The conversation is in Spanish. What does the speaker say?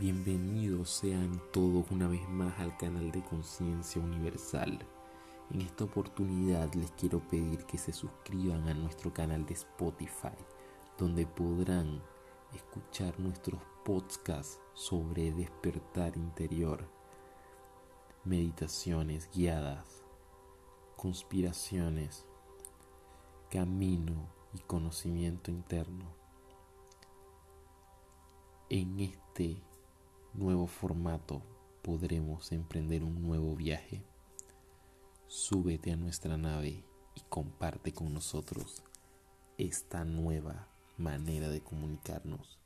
Bienvenidos sean todos una vez más al canal de Conciencia Universal. En esta oportunidad les quiero pedir que se suscriban a nuestro canal de Spotify, donde podrán escuchar nuestros podcasts sobre despertar interior, meditaciones guiadas, conspiraciones, camino y conocimiento interno. En este formato podremos emprender un nuevo viaje. Súbete a nuestra nave y comparte con nosotros esta nueva manera de comunicarnos.